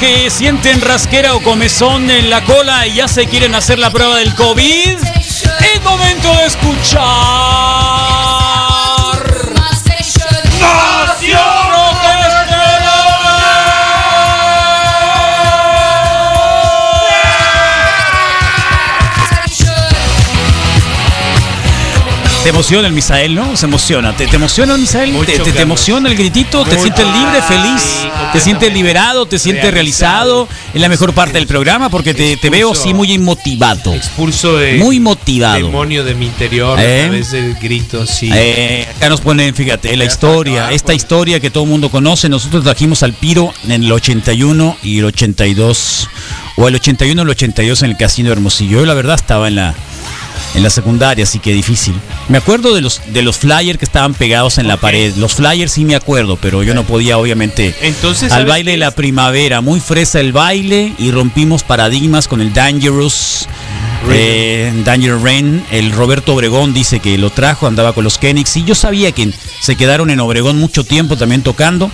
Que sienten rasquera o comezón en la cola y ya se quieren hacer la prueba del COVID, es momento de escuchar. Te emociona el Misael, ¿no? Se emociona. ¿Te, te emociona el Misael? Mucho, ¿Te, te- te Carlos. emociona el gritito? ¿Te sientes libre, feliz? ¿Te sientes liberado? ¿Te sientes realizado? En la mejor parte del programa porque te, te veo así muy motivado. Expulso de Muy motivado. demonio de mi interior ¿Eh? a través del grito, sí. Eh, acá nos ponen, fíjate, la historia, esta historia que todo el mundo conoce. Nosotros trajimos al Piro en el 81 y el 82, o el 81 y el 82 en el Casino de Hermosillo. Yo, la verdad, estaba en la, en la secundaria, así que difícil. Me acuerdo de los, de los flyers que estaban pegados en la pared. Los flyers sí me acuerdo, pero yo no podía, obviamente. Entonces, Al ¿sabes baile de la primavera, muy fresa el baile y rompimos paradigmas con el Dangerous. Eh, Danger Rain, el Roberto Obregón dice que lo trajo, andaba con los Kenix y yo sabía que se quedaron en Obregón mucho tiempo también tocando.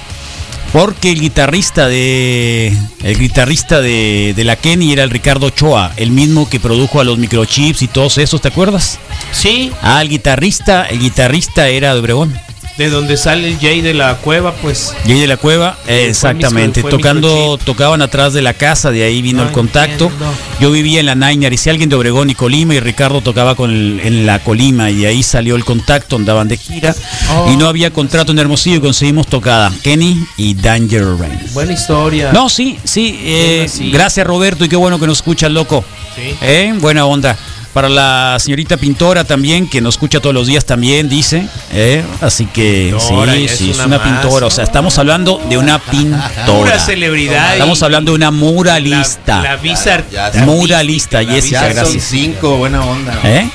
Porque el guitarrista de el guitarrista de, de la Kenny era el Ricardo Ochoa, el mismo que produjo a los microchips y todos esos, ¿te acuerdas? Sí, Ah, el guitarrista, el guitarrista era de Obregón. De donde sale el Jay de la cueva, pues. Y ahí de la cueva, eh, exactamente, fue tocando, tocaban atrás de la casa, de ahí vino No el contacto. entiendo. Yo vivía en la Niner y si alguien de Obregón y Colima y Ricardo tocaba con el- en la Colima y ahí salió el contacto, andaban de gira Oh. y no había contrato en Hermosillo y conseguimos tocada Kenny y Danger Rain. Buena historia. No, sí, sí, eh, gracias Roberto y qué bueno que nos escuchas, loco. Sí. Eh, buena onda. Para la señorita pintora también, que nos escucha todos los días también, dice. eh, así que Pintora, sí, sí, es una una pintora. O sea, estamos hablando de una pintora. Pura celebridad. Estamos hablando de una muralista. La, la visa Muralista, la Jessica, Ya son gracias. cinco, buena onda. ¿Eh?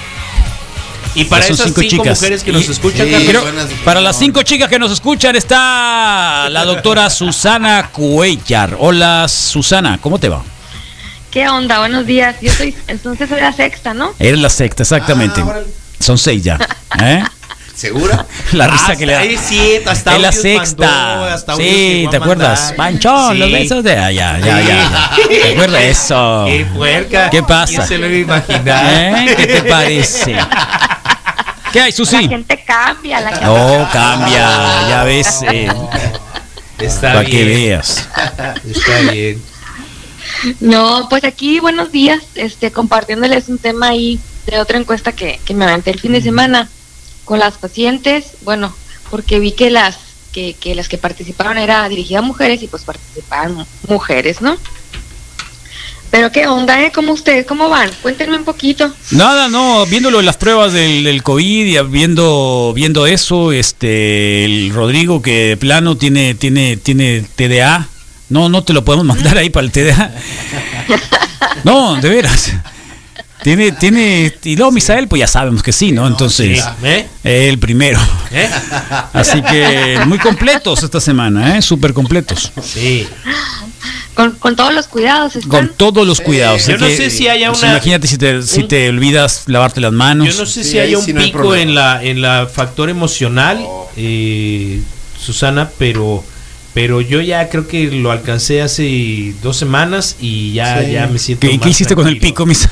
Y para son esas cinco cinco, chicas. mujeres que Y- nos escuchan, Sí, buenas- para las cinco chicas que nos escuchan está la doctora Susana Cuellar. Hola Susana, ¿cómo te va? ¿Qué onda? Buenos días. Yo soy, entonces soy la sexta, ¿no? Eres la sexta, exactamente. Ah. Son seis ya. ¿eh? ¿Segura? La risa que le da. Es cierto, hasta Es la sexta. mandó, hasta audios sí, ¿te acuerdas? Panchón, los besos de. Ah, ya, ya, ya. ¿Te acuerdas de eso? Qué puerca. ¿Qué pasa? ¿Quién se lo iba a imaginar? ¿Eh? ¿Qué te parece? ¿Qué hay, La Susi? gente cambia, la gente Oh, cambia, ya ves. eh, Está para bien. que veas. Está bien. No, pues aquí buenos días, este, compartiéndoles un tema ahí de otra encuesta que, que me aventé el fin de semana con las pacientes, bueno, porque vi que las que, que las que participaron era dirigida a mujeres y pues participaban mu- mujeres, ¿no? Pero qué onda, ¿eh? ¿Cómo ustedes? ¿Cómo van? Cuéntenme un poquito. Nada, no, viéndolo en las pruebas del, del COVID y viendo, viendo eso, este, el Rodrigo que de plano tiene, tiene, tiene TDA. No, no te lo podemos mandar ahí para el TDA. No, de veras. Tiene, tiene, y luego Misael, pues ya sabemos que sí, ¿no? Entonces, ¿Eh? el primero. ¿Eh? Así que muy completos esta semana, ¿eh? Súper completos. Sí. Con, con todos los cuidados están. Con todos los cuidados. Yo no que, sé si haya pues, una- Imagínate si te, si te olvidas lavarte las manos. Yo no sé Sí, si ahí hay un sí no hay pico en la en la factor emocional, eh, Susana, pero pero yo ya creo que lo alcancé hace dos semanas y ya, Sí. ya me siento. ¿Qué, más qué hiciste con el pico, Misa?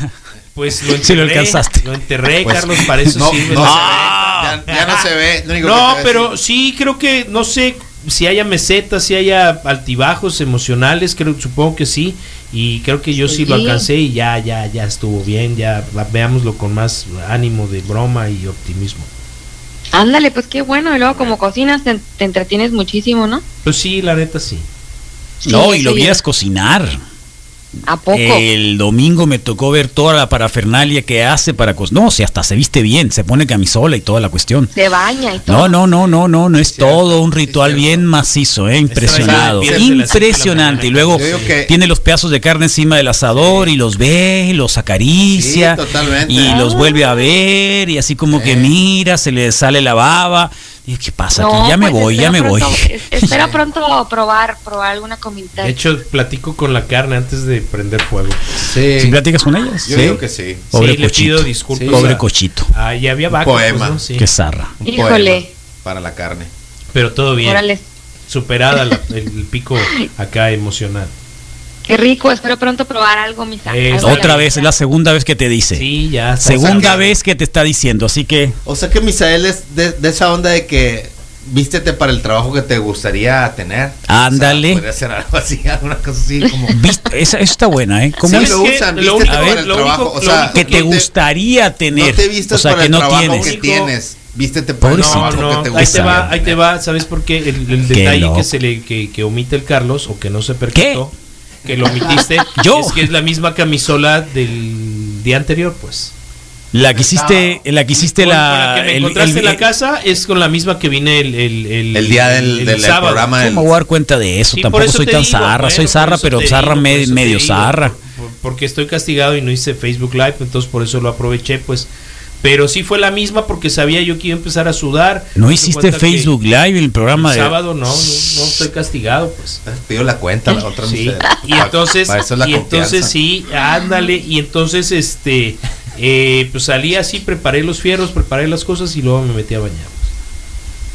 Pues lo enterré. Sí lo alcanzaste. Lo enterré, Pues, Carlos, para eso no, sirve. no ya, ya no se ve. lo único No, pero sí creo que no sé si haya mesetas, si haya altibajos emocionales, creo supongo que sí y creo que yo sí, lo Sí. alcancé y ya ya ya estuvo bien, ya veámoslo con más ánimo de broma y optimismo. Ándale, pues qué bueno. Y luego como cocinas te, te entretienes muchísimo, ¿no? Pues sí, la neta sí. Sí, no, y lo vieras cocinar. ¿A poco? El domingo me tocó ver toda la parafernalia que hace para cocinar. No, si hasta se viste bien, se pone camisola y toda la cuestión. Se baña y todo. No, no, no, no, no, no es todo un ritual bien macizo, eh, impresionado, impresionante. Y luego que- tiene los pedazos de carne encima del asador y los ve, los acaricia y los Ah. vuelve a ver y así como que mira, se le sale la baba. Y ¿qué pasa? aquí? No, ya me pues, voy, ya espero me voy. pronto- espero pronto probar, probar alguna comidita. De hecho, platico con la carne antes de prender fuego. Sí. ¿Si platicas con ellas? Yo Sí. digo que sí. Pobre sí, le cochito. pido disculpas. Sí. Pobre cochito. Ah, y había vacas, Poema. pues, ¿no? Sí. Qué zarra. Un Híjole. poema para la carne. Pero todo bien. Órale. superada la- el, el pico acá emocional. Qué rico, espero pronto probar algo, misa. Es- Algo Otra vez, es la segunda vez que te dice. Sí, ya. está Segunda vez que te está diciendo, así que O sea que Misael es de, de esa onda de que vístete para el trabajo que te gustaría tener. Ándale. O sea, podría ser algo así, alguna cosa así como. ¿viste? Esa, está buena, ¿eh? ¿Cómo Sí, es? lo que usan, lo vístete único- para el trabajo. único- o sea, que te no gustaría tener. No te vistas o sea, para que el no trabajo tienes. que tienes. Vístete para el trabajo no, que te ahí te gustaría va, ahí te va, ¿sabes por qué? El, el Qué detalle que se le que, que omite el Carlos o que no se percató, que lo omitiste, Yo. es que es la misma camisola del día anterior, pues. La que hiciste, la que hiciste Con- con la. que me encontraste el- en la casa es con la misma que vine el, el, el, El día del, el del sábado. programa del. ¿Cómo voy a dar cuenta de eso? Sí, Tampoco eso soy tan digo, zarra. bueno, soy zarra, pero zarra digo, me- medio digo, zarra. por- porque estoy castigado y no hice Facebook Live, entonces por eso lo aproveché, pues. Pero sí fue la misma porque sabía yo que iba a empezar a sudar. ¿No hiciste Facebook Live el programa El de. sábado no, no, no estoy castigado, pues. Pido la cuenta, la otra Sí, Misael. y entonces, Para eso es la y entonces sí, ándale, y entonces este, eh, pues salí así, preparé los fierros, preparé las cosas y luego me metí a bañar.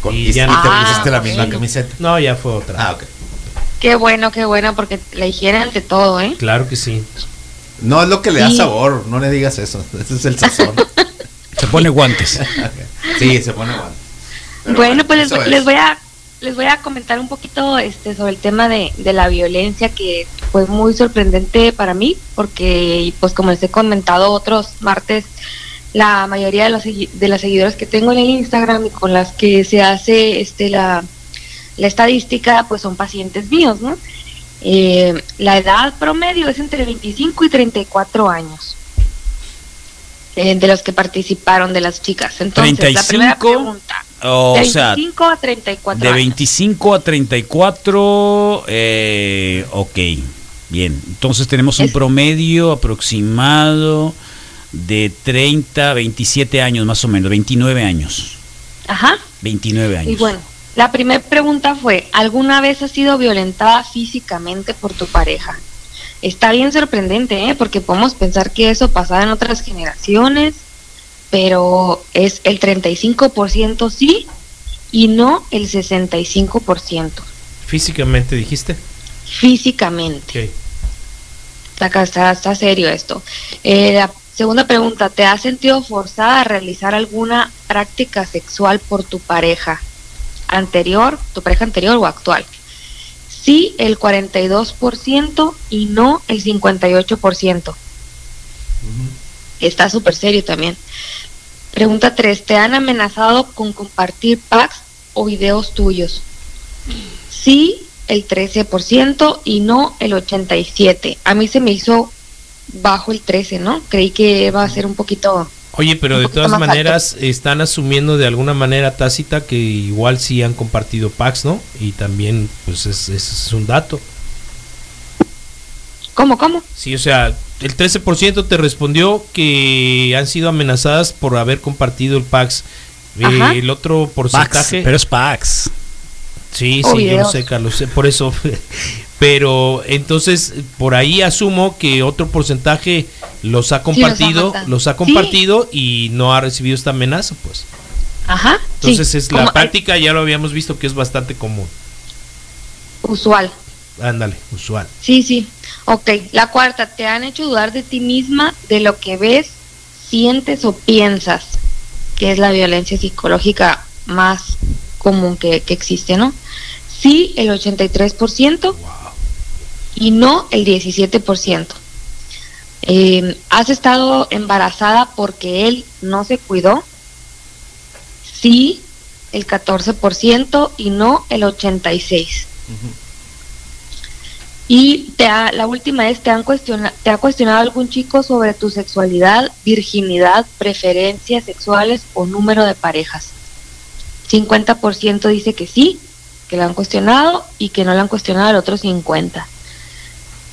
Con- y y, ya y no- te Ah, pusiste la misma camiseta. No, ya fue otra. Ah, ok. Qué bueno, qué bueno, porque la higiene ante todo, ¿eh? Claro que sí. No es lo que le da Sí. sabor, no le digas eso. Ese es el sazón. Se pone guantes. sí, se pone. Pero bueno, pues les, voy a les voy a comentar un poquito este sobre el tema de, de la violencia que fue muy sorprendente para mí porque pues como les he comentado otros martes la mayoría de los de las seguidoras que tengo en el Instagram y con las que se hace este la, la estadística pues son pacientes míos, ¿no? Eh, la edad promedio es entre 25 y 34 años eh, de los que participaron de las chicas. Entonces, la primera 35, pregunta. O de sea, 25 a 34 de años. 25 a 34. Eh, ok, bien. Entonces tenemos un Es- promedio aproximado de 30, 27 años más o menos, 29 años. Ajá. 29 años. Y bueno, la primera pregunta fue, ¿alguna vez has sido violentada físicamente por tu pareja? Está bien sorprendente, ¿eh? porque podemos pensar que eso pasaba en otras generaciones, pero es el 35% sí y no el 65% Físicamente dijiste. físicamente. Está, está, está serio esto. Eh, la segunda pregunta, ¿te has sentido forzada a realizar alguna práctica sexual por tu pareja anterior, tu pareja anterior o actual? Sí, el 42% y no el 58%. Está súper serio también. Pregunta 3, ¿te han amenazado con compartir packs o videos tuyos? Sí, el 13% y no el 87%. A mí se me hizo bajo el 13, ¿no? Creí que iba a ser un poquito... Oye, pero de todas maneras están asumiendo de alguna manera tácita que igual sí han compartido packs, ¿no? Y también, pues es, es, es un dato. ¿Cómo, cómo? Sí, o sea, el 13% te respondió que han sido amenazadas por haber compartido el packs. Eh, el otro Pax, porcentaje. pero es Pax. Sí, sí, yo lo sé, Carlos, por eso. Pero entonces, por ahí asumo que otro porcentaje los ha compartido, los ha Sí. compartido y no ha recibido esta amenaza, pues. Ajá. Entonces sí, es la como- eh, práctica, ya lo habíamos visto que es bastante común. Usual. Ándale, usual. Sí, sí. Ok, la cuarta, ¿te han hecho dudar de ti misma, de lo que ves, sientes o piensas? Que es la violencia psicológica más común que, que existe, ¿no? Sí, el 83% y no el 17%. Eh, ¿Has estado embarazada porque él no se cuidó? Sí, el 14% y no el 86%. Y te ha- la última es, ¿te, han cuestiona- ¿te ha cuestionado algún chico sobre tu sexualidad, virginidad, preferencias sexuales o número de parejas? 50% dice que sí, que lo han cuestionado y que no lo han cuestionado el otro 50%.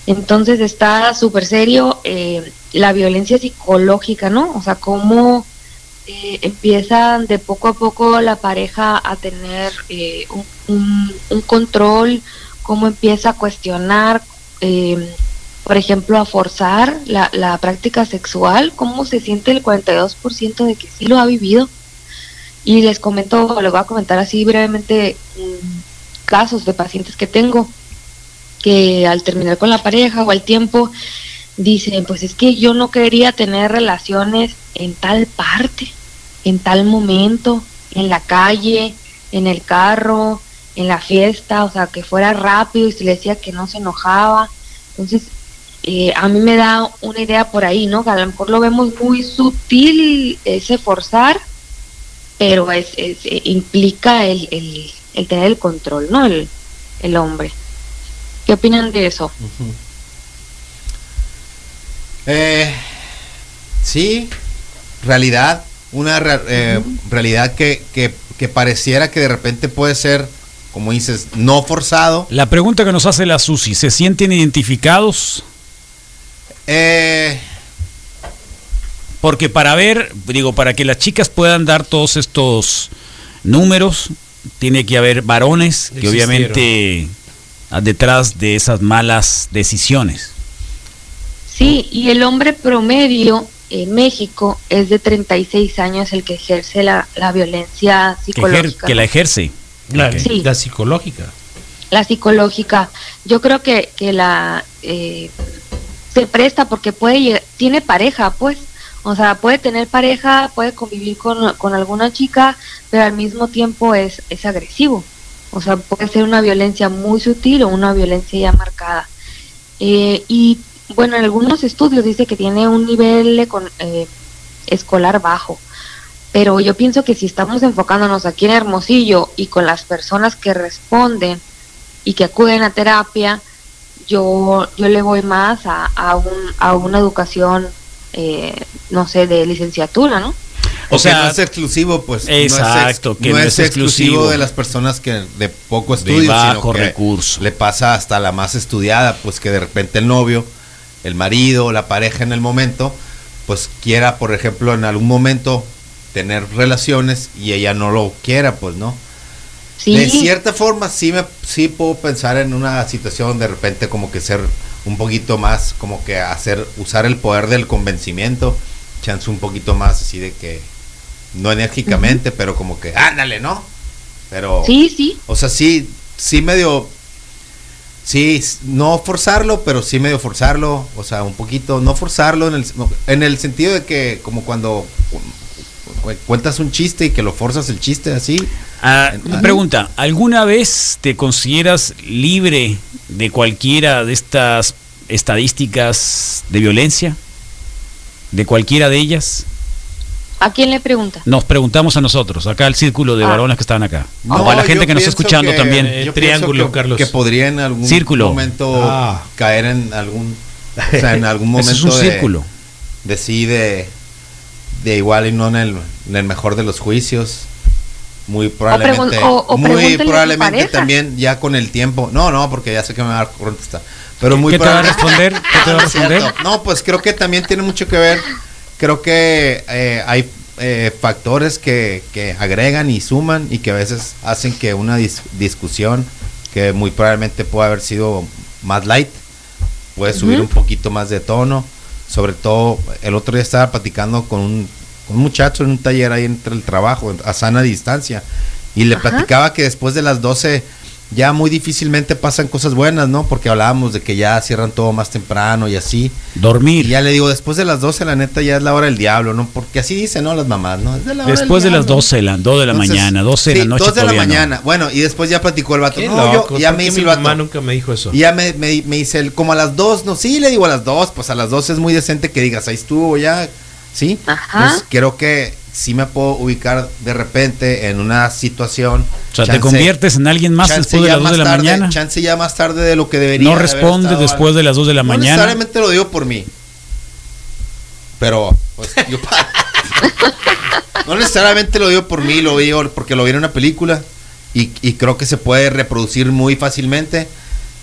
Entonces está súper serio eh, la violencia psicológica, ¿no? O sea, cómo eh, empiezan de poco a poco la pareja a tener eh, un, control, cómo empieza a cuestionar, eh, por ejemplo, a forzar la, la práctica sexual, cómo se siente el 42% de que sí lo ha vivido. Y les comento, les voy a comentar así brevemente un casos de pacientes que tengo que al terminar con la pareja o al tiempo dicen, pues es que yo no quería tener relaciones en tal parte, en tal momento, en la calle, en el carro, en la fiesta, o sea, que fuera rápido y se le decía que no se enojaba. Entonces, eh, a mí me da una idea por ahí, ¿no? Que a lo mejor lo vemos muy sutil ese forzar, pero es, es eh, implica el, el, el, tener el control, ¿no? El, el hombre. ¿Qué opinan de eso? eh, sí, realidad, una eh, realidad que, que, que pareciera que de repente puede ser como dices, no forzado. La pregunta que nos hace la Susi, ¿se sienten identificados? Eh, Porque para ver, digo, para que las chicas puedan dar todos estos números, tiene que haber varones que Existieron. obviamente detrás de esas malas decisiones. Sí, y el hombre promedio en México es de 36 años el que ejerce la, la violencia Que, ejer- psicológica. que la ejerce. La, Ok. Sí. la psicológica. la psicológica. Yo creo que, que la eh, se presta porque puede tiene pareja, pues. O sea, puede tener pareja, puede convivir con, con alguna chica, pero al mismo tiempo es, es agresivo. O sea, puede ser una violencia muy sutil o una violencia ya marcada. Eh, y bueno, en algunos estudios dice que tiene un nivel eh, escolar bajo. Pero yo pienso que si estamos enfocándonos aquí en Hermosillo y con las personas que responden y que acuden a terapia, yo, yo le voy más a, a, un, a una educación, eh, no sé, de licenciatura, ¿no? O, sea, no es exclusivo, pues. Exacto, no es, ex- que no no es es exclusivo exclusivo. de las personas que de poco De estudio, bajo sino que recurso. le pasa hasta la más estudiada, pues que de repente el novio, el marido, la pareja en el momento, pues quiera, por ejemplo, en algún momento tener relaciones y ella no lo quiera, pues, ¿no? Sí, De cierta forma, sí me sí puedo pensar en una situación de repente como que ser un poquito más, como que hacer, usar el poder del convencimiento, chance un poquito más así de que, no enérgicamente, pero como que, ándale, ¿no? Pero, sí, sí. o sea, sí, sí medio, sí, no forzarlo, pero sí medio forzarlo, o sea, un poquito, no forzarlo en el, en el sentido de que como cuando cu- cu- cuentas un chiste y que lo forzas el chiste así, Ah, una pregunta, ¿alguna vez te consideras libre de cualquiera de estas estadísticas de violencia? ¿De cualquiera de ellas? ¿A quién le pregunta? Nos preguntamos a nosotros, acá el círculo de Ah. varones que estaban acá. No, o a la gente que nos está escuchando que- también. Eh, yo triángulo, que, Carlos. Que podría en algún Círculo. momento Ah. caer en algún, o sea, en algún momento es un de, círculo. de sí, de, de igual y no en el, en el mejor de los juicios. Muy probablemente, o- o muy probablemente también ya con el tiempo. No, no, porque ya sé que me va a dar contestar. Pero muy ¿Qué te va a probablemente- responder? ¿Qué te va a cierto. responder? No, pues creo que también tiene mucho que ver. Creo que eh, hay eh, factores que, que agregan y suman y que a veces hacen que una dis- discusión que muy probablemente puede haber sido más light, puede subir un poquito más de tono. Sobre todo, el otro día estaba platicando con un, muchacho en un taller ahí entre el trabajo, a sana distancia, y le Ajá. platicaba que después de las 12 ya muy difícilmente pasan cosas buenas, ¿no? Porque hablábamos de que ya cierran todo más temprano y así. Y Dormir. ya le digo, después de las 12, la neta, ya es la hora del diablo, ¿no? Porque así dicen, ¿no? Las mamás, ¿no? Es de la hora del Después de las diablo. 12, la, 2 de la Entonces, mañana, 12 de sí, la noche. 2 de la todavía no. mañana. Bueno, y después ya platicó el vato. Qué No, loco, yo, ya ¿por me dice mi el vato. mamá nunca me dijo eso. Y ya me, me, me dice él, como a las 2, no, sí, le digo a las 2, pues a las 2 es muy decente que digas, ahí estuvo ya, ¿sí? Ajá. Entonces creo que sí me puedo ubicar de repente en una situación. O sea, te conviertes en alguien más después de las 2 de la más tarde, mañana. Chance ya más tarde de lo que debería. No responde después de las 2 de la no mañana. necesariamente lo digo por mí. Pero, pues, yo. no necesariamente lo digo por mí, lo digo porque lo vi en una película. Y, y creo que se puede reproducir muy fácilmente.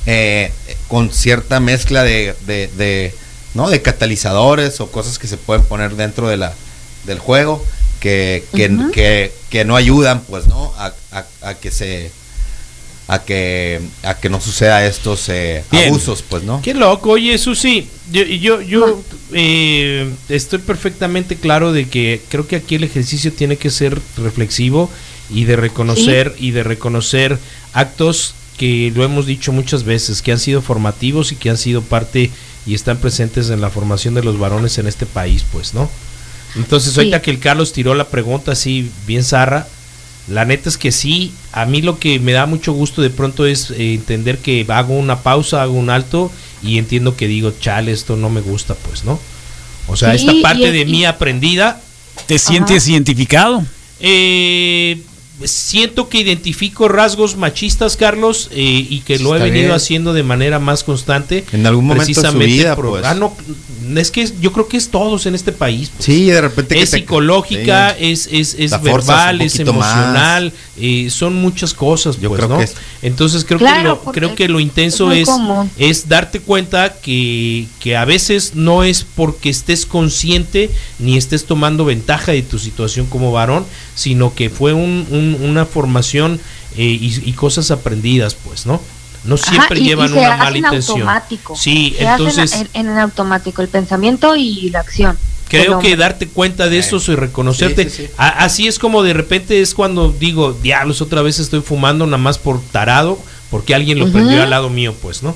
eh, con cierta mezcla de, de, de, ¿no? de catalizadores o cosas que se pueden poner dentro de la, del juego que, que, que, que no ayudan, pues, ¿no? A, a- a que se. A que, a que no suceda estos eh, abusos, pues, ¿no? Qué loco, oye Susi, yo, yo, yo eh, estoy perfectamente claro de que creo que aquí el ejercicio tiene que ser reflexivo y de reconocer y de reconocer actos que lo hemos dicho muchas veces, que han sido formativos y que han sido parte y están presentes en la formación de los varones en este país, pues, ¿no? Entonces, ahorita que el Carlos tiró la pregunta así bien zarra, la neta es que sí, a mí lo que me da mucho gusto de pronto es eh, entender que hago una pausa, hago un alto y entiendo que digo, chale, esto no me gusta, pues, ¿no? O sea, esta parte de mí aprendida. ¿Te sientes identificado? Eh, siento que identifico rasgos machistas, Carlos, eh, y que lo he venido haciendo de manera más constante. En algún momento de su vida, pues. ah, no, es que yo creo que es todos en este país. Pues. Sí, de repente. es psicológica, es, es, es verbal, es emocional, eh, son muchas cosas, yo pues, creo ¿no? Que Entonces creo que lo, creo que lo intenso es, es, darte cuenta que, que a veces no es porque estés consciente ni estés tomando ventaja de tu situación como varón, sino que fue un, una formación eh, y, cosas aprendidas, pues, ¿no? no siempre llevan una mala intención. Automático. Sí, entonces en, en, automático el pensamiento y la acción. Creo que darte cuenta de eso y reconocerte. así es como de repente es cuando digo, diablos, otra vez estoy fumando nada más por tarado, porque alguien lo prendió al lado mío, pues, ¿no?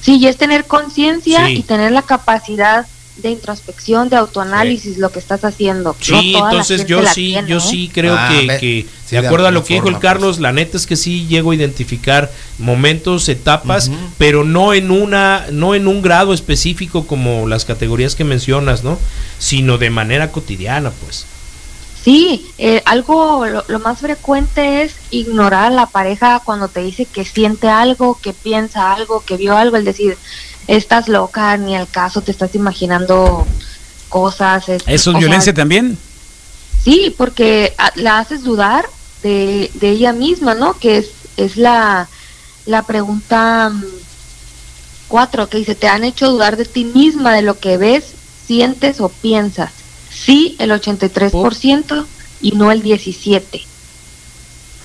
Sí, y es tener conciencia y tener la capacidad de introspección, de autoanálisis, lo que estás haciendo. Sí, entonces yo sí, yo ¿eh? sí creo ah, que, de acuerdo a lo que dijo el Carlos, pues. la neta es que sí llego a identificar momentos, etapas, pero no en una, no en un grado específico como las categorías que mencionas, ¿no? Sino de manera cotidiana, pues. Sí, eh, algo, lo, lo, más frecuente es ignorar a la pareja cuando te dice que siente algo, que piensa algo, que vio algo, el decir, estás loca, ni al caso, te estás imaginando cosas. ¿Eso es violencia también? Sí, porque la haces dudar de, ella misma, ¿no? Que es, es la, la pregunta mm, cuatro, que dice, te han hecho dudar de ti misma, de lo que ves, sientes o piensas. Sí, el 83% y no el 17%.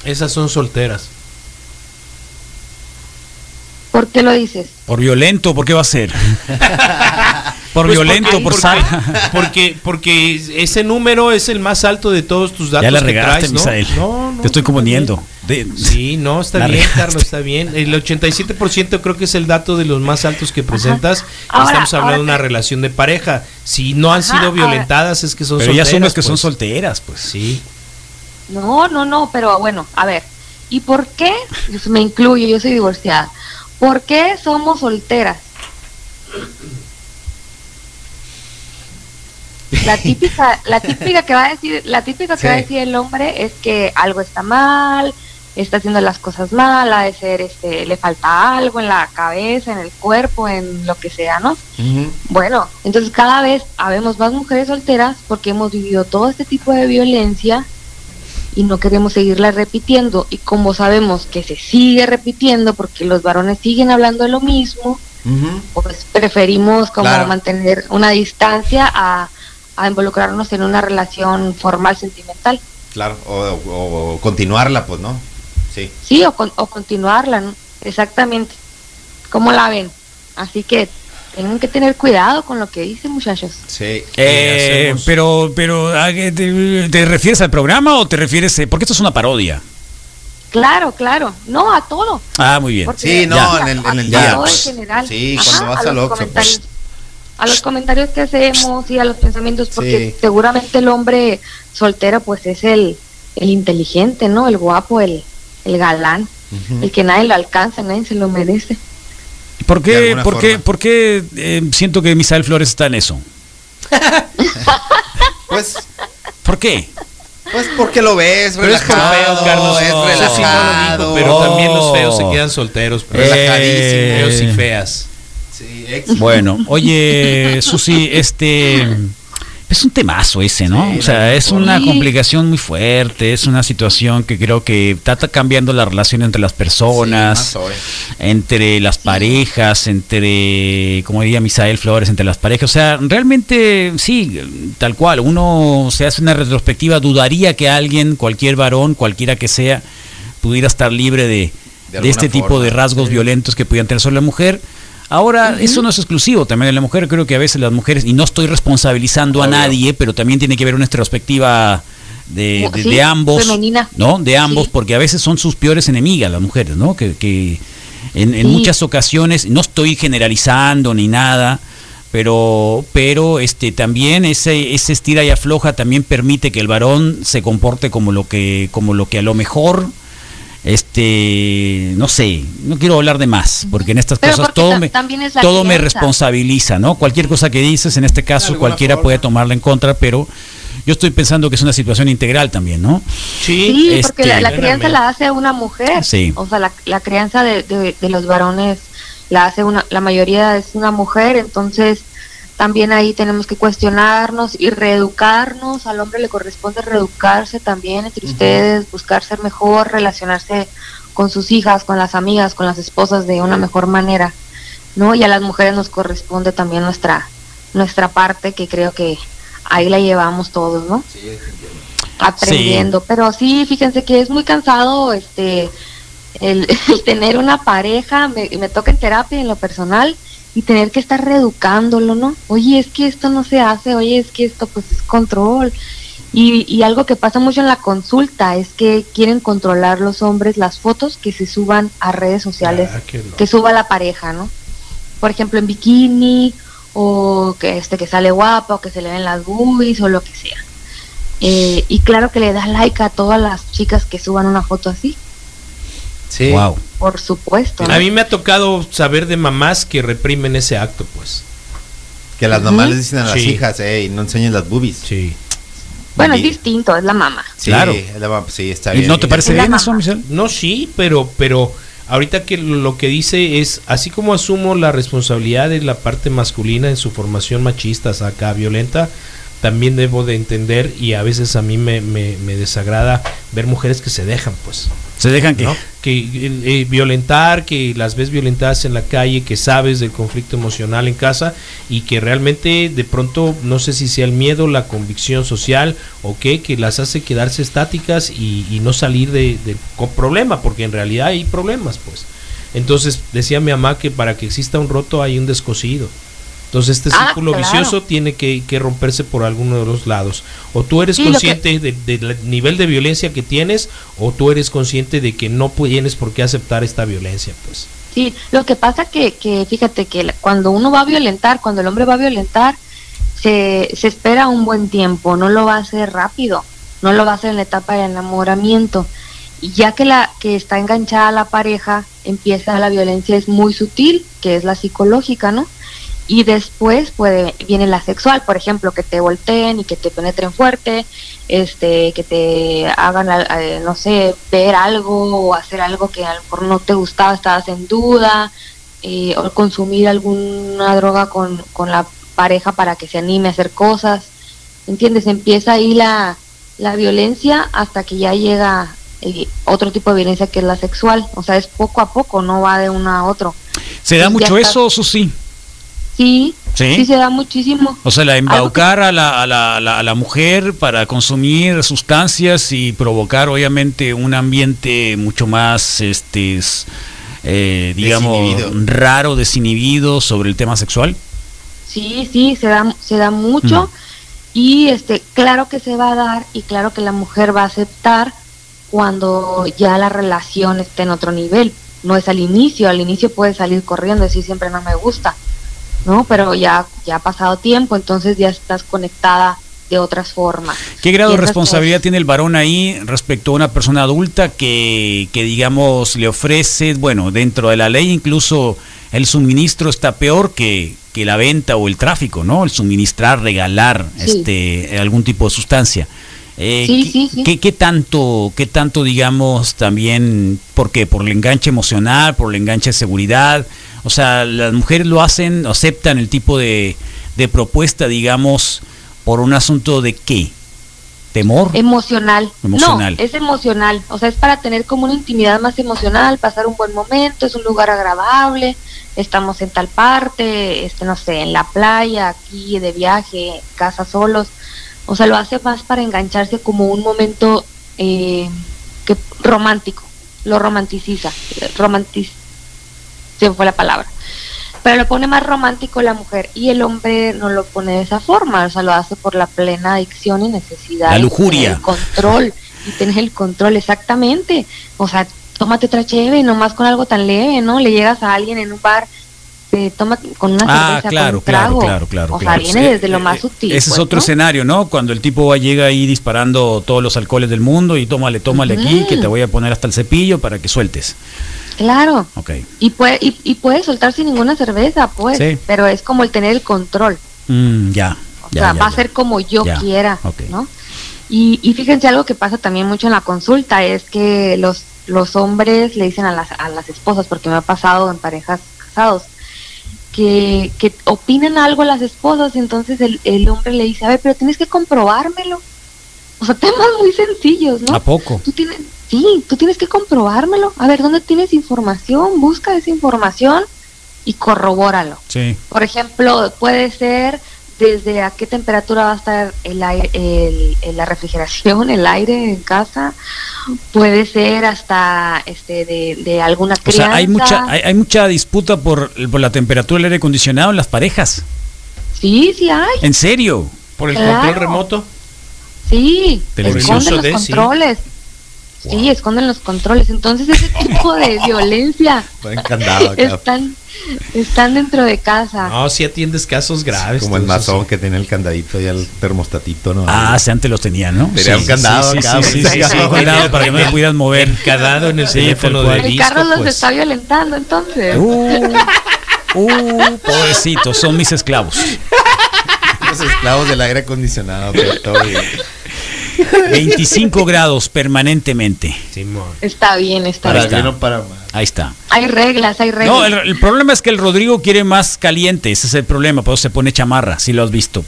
Esas son solteras. ¿Por qué lo dices? Por violento, ¿por qué va a ser? por pues violento, por sal. Porque, porque ese número es el más alto de todos tus datos. Ya la regaste, que traes, ¿no? No, Te estoy componiendo. sí, no, está bien, Carlos, está bien. El 87% creo que es el dato de los más altos que presentas. Estamos hablando de una relación de pareja. Si no han sido violentadas, es que son pero solteras. Pero ya son que son pues. solteras, pues. Sí. No, no, no, pero bueno, a ver. ¿Y por qué? Me incluyo, yo soy divorciada. ¿Por qué somos solteras? La típica, la típica que va a decir, la típica que va a decir el hombre es que algo está mal, está haciendo las cosas mal, ha de ser, este, le falta algo en la cabeza, en el cuerpo, en lo que sea, ¿no? Bueno, entonces cada vez habemos más mujeres solteras porque hemos vivido todo este tipo de violencia y no queremos seguirla repitiendo y como sabemos que se sigue repitiendo porque los varones siguen hablando de lo mismo, pues preferimos como mantener una distancia a, involucrarnos en una relación formal sentimental. Claro, o, continuarla, pues, ¿no? Sí. Sí, o, o continuarla, ¿no? Exactamente. ¿Cómo la ven? Así que tienen que tener cuidado con lo que dicen, muchachos. Sí. Eh, pero, pero ¿te, refieres al programa o te refieres, eh, porque esto es una parodia? Claro, claro. No, a todo. Ah, muy bien. sí, no, en el, en el día. Pues, en general. Sí, cuando vas a al Oxxo. Pues. A los comentarios que hacemos y a los pensamientos, porque seguramente el hombre soltero pues es el, el inteligente, ¿no? El guapo, el, el galán, el que nadie lo alcanza, nadie se lo merece. ¿Por qué, por qué, por qué eh, siento que Misael Flores está en eso? pues. ¿Por qué? Pues porque lo ves, pero es por feos, Carlos. Es relajado. pero también los feos se quedan solteros. Pero eh, feos y feas. Sí, bueno, oye, Susi, este es un temazo ese, ¿no? o sea, es una complicación muy fuerte, es una situación que creo que está cambiando la relación entre las personas, entre las parejas, entre, como diría Misael Flores, entre las parejas. O sea, realmente sí, tal cual, uno se hace una retrospectiva, dudaría que alguien, cualquier varón, cualquiera que sea, pudiera estar libre de, este tipo de rasgos violentos que pudieran tener sobre la mujer Ahora, eso no es exclusivo también de la mujer, creo que a veces las mujeres, y no estoy responsabilizando a nadie, pero también tiene que haber una retrospectiva de, de- Sí, de ambos, femenina. ¿no? De ambos, Sí. porque a veces son sus peores enemigas las mujeres, ¿no? Que, que en, en Sí. muchas ocasiones, no estoy generalizando ni nada, pero, pero este también ese, ese estira y afloja también permite que el varón se comporte como lo que, como lo que a lo mejor este no sé no quiero hablar de más porque en estas Pero cosas todo me todo me responsabiliza no cualquier cosa que dices en este caso cualquiera forma. puede tomarla en contra pero yo estoy pensando que es una situación integral también no Sí, este, porque la, la crianza la hace una mujer. Sí. O sea, la, la crianza de, de- de los varones la hace una, la mayoría es una mujer, entonces también ahí tenemos que cuestionarnos y reeducarnos. Al hombre le corresponde reeducarse también entre ustedes, buscar ser mejor, relacionarse con sus hijas, con las amigas, con las esposas de una mejor manera, ¿no? Y a las mujeres nos corresponde también nuestra nuestra parte, que creo que ahí la llevamos todos, ¿no? aprendiendo. Pero sí, fíjense que es muy cansado este el, el tener una pareja, me, me toca en terapia en lo personal y tener que estar reeducándolo, ¿no? Oye, es que esto no se hace, oye, es que esto pues es control. Y, y algo que pasa mucho en la consulta es que quieren controlar los hombres las fotos que se suban a redes sociales, Ah, que suba la pareja, ¿no? Por ejemplo, en bikini o que este que sale guapa o que se le ven las boobies o lo que sea. Eh, y claro que le da like a todas las chicas que suban una foto así, Sí. wow por supuesto. ¿no? A mí me ha tocado saber de mamás que reprimen ese acto, pues. Que las mamás les dicen a las Sí. hijas, hey, no enseñes las boobies. Sí. bueno, es distinto, es la mamá. Sí, Claro. es la mamá, sí, está ¿Y bien. no te parece Es la bien eso. Michelle? No, sí, pero, pero ahorita que lo que dice es, así como asumo la responsabilidad de la parte masculina en su formación machista, acá violenta, también debo de entender y a veces a mí me, me, me desagrada ver mujeres que se dejan, pues. se dejan que ¿no? Que eh, violentar, que las ves violentadas en la calle, que sabes del conflicto emocional en casa y que realmente de pronto, no sé si sea el miedo, la convicción social o qué, que las hace quedarse estáticas y, no salir de, problema, porque en realidad hay problemas, pues. Entonces decía mi mamá que para que exista un roto hay un descosido. Entonces este Ah, círculo claro. vicioso tiene que, que romperse por alguno de los lados. O tú eres Sí, lo que- consciente de- del nivel de violencia que tienes, o tú eres consciente de que no tienes por qué aceptar esta violencia, pues. Sí, lo que pasa que, que fíjate que cuando uno va a violentar, cuando el hombre va a violentar, se, se espera un buen tiempo, no lo va a hacer rápido, no lo va a hacer en la etapa del enamoramiento. Y ya que la que está enganchada la pareja, empieza la violencia es muy sutil, que es la psicológica, ¿no? Y después puede viene la sexual, por ejemplo, que te volteen y que te penetren fuerte, este, que te hagan, eh, no sé, ver algo o hacer algo que a lo mejor no te gustaba, estabas en duda, eh, o consumir alguna droga con, con la pareja para que se anime a hacer cosas, ¿entiendes? Empieza ahí la, la violencia hasta que ya llega eh, otro tipo de violencia que es la sexual, o sea, es poco a poco, no va de uno a otro. se da mucho eso Susi Sí, Sí. sí, se da muchísimo. O sea, la que- embaucar a la, a, la, a la- a la mujer para consumir sustancias y provocar obviamente un ambiente mucho más, este, eh, digamos, Desinhibido. raro, desinhibido sobre el tema sexual. Sí, sí, se da, se da mucho Mm. y este, claro que se va a dar y claro que la mujer va a aceptar cuando ya la relación esté en otro nivel. No es al inicio, al inicio puede salir corriendo y decir siempre no me gusta, ¿no? Pero ya, ya ha pasado tiempo, entonces ya estás conectada de otras formas. ¿Qué grado de responsabilidad cosas- tiene el varón ahí respecto a una persona adulta que, que, digamos, le ofrece, bueno, dentro de la ley incluso el suministro está peor que, que la venta o el tráfico, ¿no? El suministrar, regalar Sí. este algún tipo de sustancia. Eh, Sí, ¿qué, sí, sí. qué- qué tanto, qué tanto, digamos, también, por qué? Por el enganche emocional, por el enganche de seguridad. O sea, las mujeres lo hacen, aceptan el tipo de, de propuesta, digamos, por un asunto de qué? ¿Temor? Emocional. Emocional. No, es emocional. O sea, es para tener como una intimidad más emocional, pasar un buen momento, es un lugar agradable, estamos en tal parte, este, no sé, en la playa, aquí de viaje, casa solos. O sea, lo hace más para engancharse como un momento eh, que romántico, lo romanticiza, romantiz se fue la palabra. pero lo pone más romántico la mujer y el hombre no lo pone de esa forma, o sea, lo hace por la plena adicción y necesidad. La lujuria. El control, y tener el control, exactamente. O sea, tómate otra cheve, nomás con algo tan leve, ¿no? Le llegas a alguien en un bar, te toma con una Ah, cerveza, claro, con un claro, trago. claro, claro. O claro. sea, viene Eh, desde lo eh, más eh, sutil. Ese es pues, otro ¿no? escenario, ¿no? Cuando el tipo va- llega ahí disparando todos los alcoholes del mundo y tómale, tómale aquí, que te voy a poner hasta el cepillo para que sueltes. Claro. Ok. Y puede, y, y puede soltar sin ninguna cerveza, pues, Sí. pero es como el tener el control. Mm, ya. O ya, sea, ya, va a ser como yo quiera. ¿no? Y, y fíjense algo que pasa también mucho en la consulta, es que los, los hombres le dicen a las, a las esposas, porque me ha pasado en parejas casados, que, que opinan algo las esposas, y entonces el, el hombre le dice, a ver, pero tienes que comprobármelo. O sea, temas muy sencillos, ¿no? ¿A poco? Tú tienes, sí, tú tienes que comprobármelo. A ver, ¿dónde tienes información? Busca esa información y corrobóralo. Sí. Por ejemplo, puede ser desde a qué temperatura va a estar el aire, el- el- la refrigeración, el aire en casa. Puede ser hasta este de, de alguna O crianza. sea, hay mucha, hay, hay mucha disputa por, por la temperatura del aire acondicionado en las parejas. Sí, sí hay. ¿En serio? Por el Claro. control remoto. Sí, Televisión. esconden los de, sí. Sí, esconden los controles. Entonces ese tipo de violencia están, están dentro de casa. No, si atiendes casos graves. Como el sí. que tenía el candadito y el termostatito, ¿no? Ah, sí, antes los tenía, ¿no? Tenía un candado sí, acá, sí, sí, sí, sí, acá. cuidado para que no te pudieras mover. Encadado en el teléfono de el carro los pues. está violentando entonces. Uh, uh, pobrecitos, son mis esclavos. Los esclavos del aire acondicionado. pero todo bien. 25 grados permanentemente. Simón. Está bien, está Para bien. para. Ahí está. Hay reglas, hay reglas. No, el, el problema es que el Rodrigo quiere más caliente, ese es el problema, por eso se pone chamarra, si lo has visto.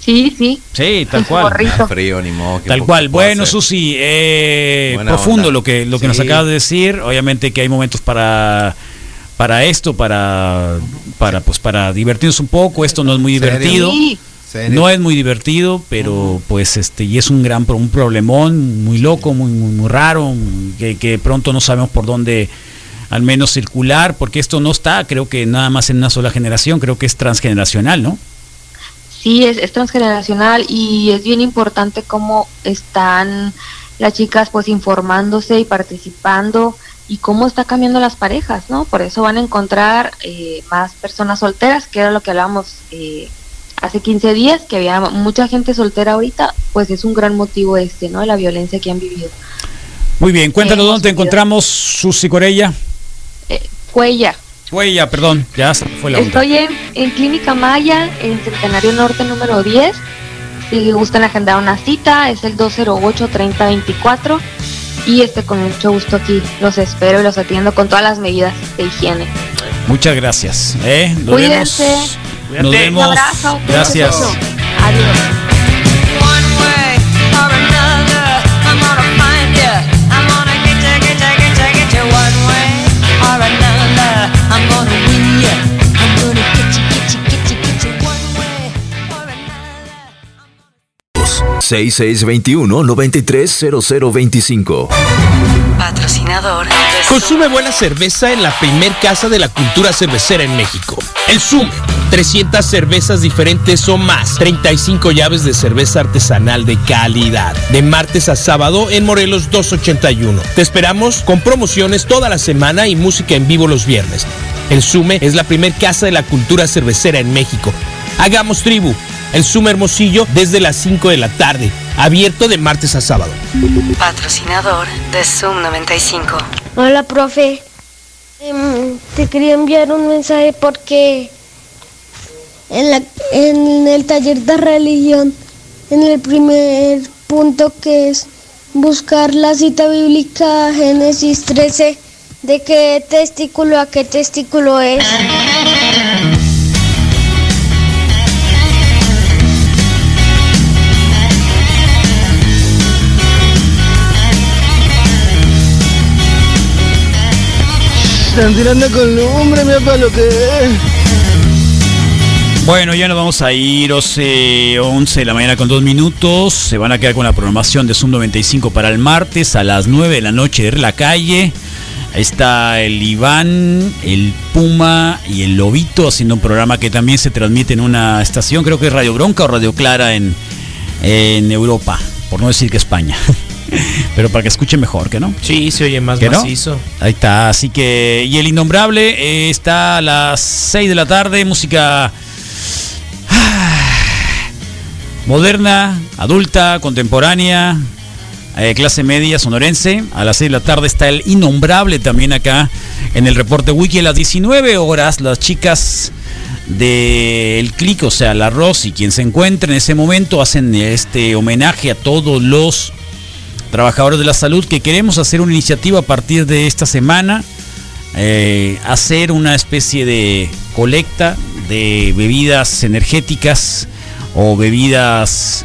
Sí, sí. Sí, tal cual. gorrito. Frío, ni modo. ¿qué Tal cual. Bueno, hacer? Susi, eh, profundo onda. lo que lo que nos acabas de decir. Obviamente que hay momentos para para esto, para para pues para divertirnos un poco. Esto no es muy divertido. Sí. No es muy divertido, pero pues este y es un gran un problemón muy loco, muy muy, muy raro, que, que pronto no sabemos por dónde al menos circular, porque esto no está, creo que nada más en una sola generación, creo que es transgeneracional, ¿no? sí, es, es transgeneracional y es bien importante cómo están las chicas pues informándose y participando y cómo está cambiando las parejas, ¿no? Por eso van a encontrar eh, más personas solteras, que era lo que hablábamos eh, hace 15 días, que había mucha gente soltera ahorita, pues es un gran motivo este, ¿no? De la violencia que han vivido. Muy bien, cuéntanos Hemos dónde te encontramos, Susi Corella. Eh, Cuella. Huella, perdón, ya fue la. Estoy en, en Clínica Maya, en Centenario Norte número 10. Si gustan agendar una cita, es el 208-3024. Y este con mucho gusto aquí los espero y los atiendo con todas las medidas de higiene. Muchas gracias. ¿eh? Nos Cuídense. vemos. Nos Cuídate. vemos. Un abrazo. cuídense Gracias. Adiós. One way or another, I'm gonna 6621-930025. Patrocinador Consume buena cerveza en la primer casa de la cultura cervecera en México. El Sume. 300 cervezas diferentes o más. 35 llaves de cerveza artesanal de calidad. De martes a sábado en Morelos 281. Te esperamos con promociones toda la semana y música en vivo los viernes. El Sume es la primer casa de la cultura cervecera en México. Hagamos tribu. El Sume Hermosillo desde las 5 de la tarde. Abierto de martes a sábado. patrocinador de Zoom 95. Hola, profe. Em, te quería enviar un mensaje porque en, la, en el taller de religión, en el primer punto que es buscar la cita bíblica Génesis 13, de qué testículo a qué testículo es. Están tirando con lumbre, mira para lo que es. Bueno, ya nos vamos a ir 11, 11 de la mañana con dos minutos. Se van a quedar con la programación de Zoom 95 para el martes a las 9 de la noche de la calle. Ahí está el Iván, el Puma y el Lobito haciendo un programa que también se transmite en una estación, creo que es Radio Bronca o Radio Clara en, en Europa, por no decir que España. Pero para que escuche mejor, ¿que no? Sí, se oye más ¿Que no? macizo. Ahí está, así que. Y el innombrable eh, está a las 6 de la tarde, música. Moderna, adulta, contemporánea, eh, clase media, sonorense. A las 6 de la tarde está el innombrable también acá en el reporte wiki. A las 19 horas, las chicas del clic, o sea, la Rosy, quien se encuentra en ese momento, hacen este homenaje a todos los trabajadores de la salud que queremos hacer una iniciativa a partir de esta semana, eh, hacer una especie de colecta de bebidas energéticas o bebidas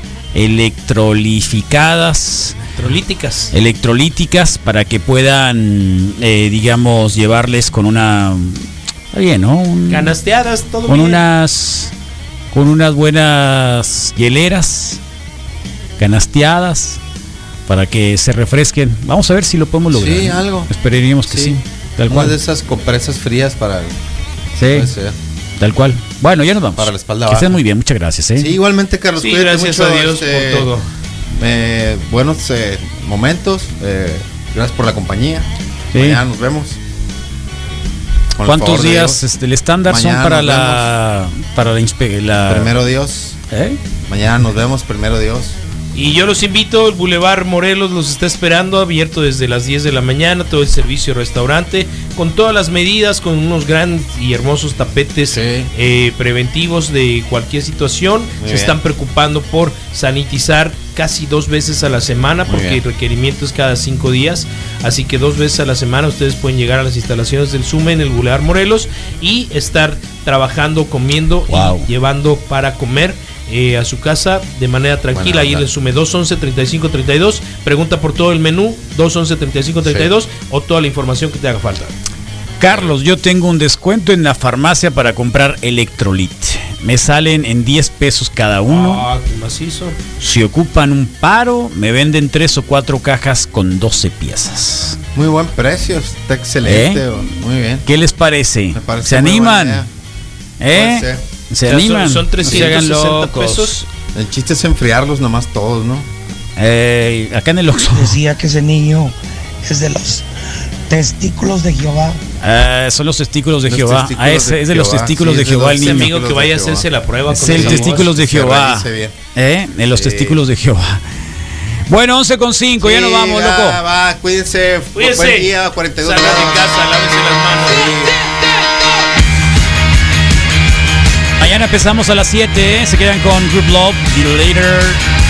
electrolificadas, Trolíticas. electrolíticas, para que puedan, eh, digamos, llevarles con una... Está bien, ¿no? Un- Canasteadas, todo con bien. unas con unas buenas hieleras canasteadas para que se refresquen. Vamos a ver si lo podemos lograr. Sí, ¿no? algo. Esperaríamos que sí. Tal Una cual. de esas compresas frías para el, Sí, puede ser. tal cual. Bueno, ya nos vamos. Para la espalda Que estén muy bien, muchas gracias. ¿eh? Sí, igualmente, Carlos. Sí, cuídate gracias mucho, a Dios este, por todo. eh, buenos eh, momentos. eh, gracias por la compañía. Sí. Mañana nos vemos. Con ¿Cuántos días este, el estándar son para la para la, la- Primero Dios. ¿Eh? Mañana nos vemos, primero Dios. Y yo los invito, el Boulevard Morelos los está esperando, abierto desde las 10 de la mañana, todo el servicio restaurante, con todas las medidas, con unos grandes y hermosos tapetes Sí. eh, preventivos de cualquier situación. Muy Se bien. están preocupando por sanitizar casi dos veces a la semana, porque el requerimiento es cada cinco días. Así que dos veces a la semana ustedes pueden llegar a las instalaciones del SUME en el Boulevard Morelos y estar trabajando, comiendo Wow. y llevando para comer. Eh, a su casa de manera tranquila. Ahí el Sume 211 3532. Pregunta por todo el menú 211 3532 o toda la información que te haga falta. Carlos, yo tengo un descuento en la farmacia para comprar Electrolit. Me salen en 10 pesos cada uno. Ah, qué macizo. Si ocupan un paro, me venden tres o cuatro cajas con 12 piezas. Muy buen precio, está excelente. ¿Eh? Muy bien. ¿Qué les parece? Me parece ¿Se animan? ¿Eh? ¿Se O sea, son- animan? son hagan 360 locos. pesos. El chiste es enfriarlos nomás todos, ¿no? Eh, acá en el Oxxo. Decía que ese niño es de los testículos de Jehová. Eh, son los testículos de Los Jehová. testículos Ah, de es de los testículos sí, de es de Jehová el niño. amigo que Testículos vaya a de hacerse Jehová. la prueba Es con el testículos de Jehová. ¿Eh? De los Sí. testículos de Jehová. Bueno, 11 con 5, ya nos vamos, va, loco. Va, cuídense. Cuídense. Buen día, 42 Salgan de casa, lávense las manos. Mañana empezamos a las 7, ¿eh? se quedan con Group Love, Be Later.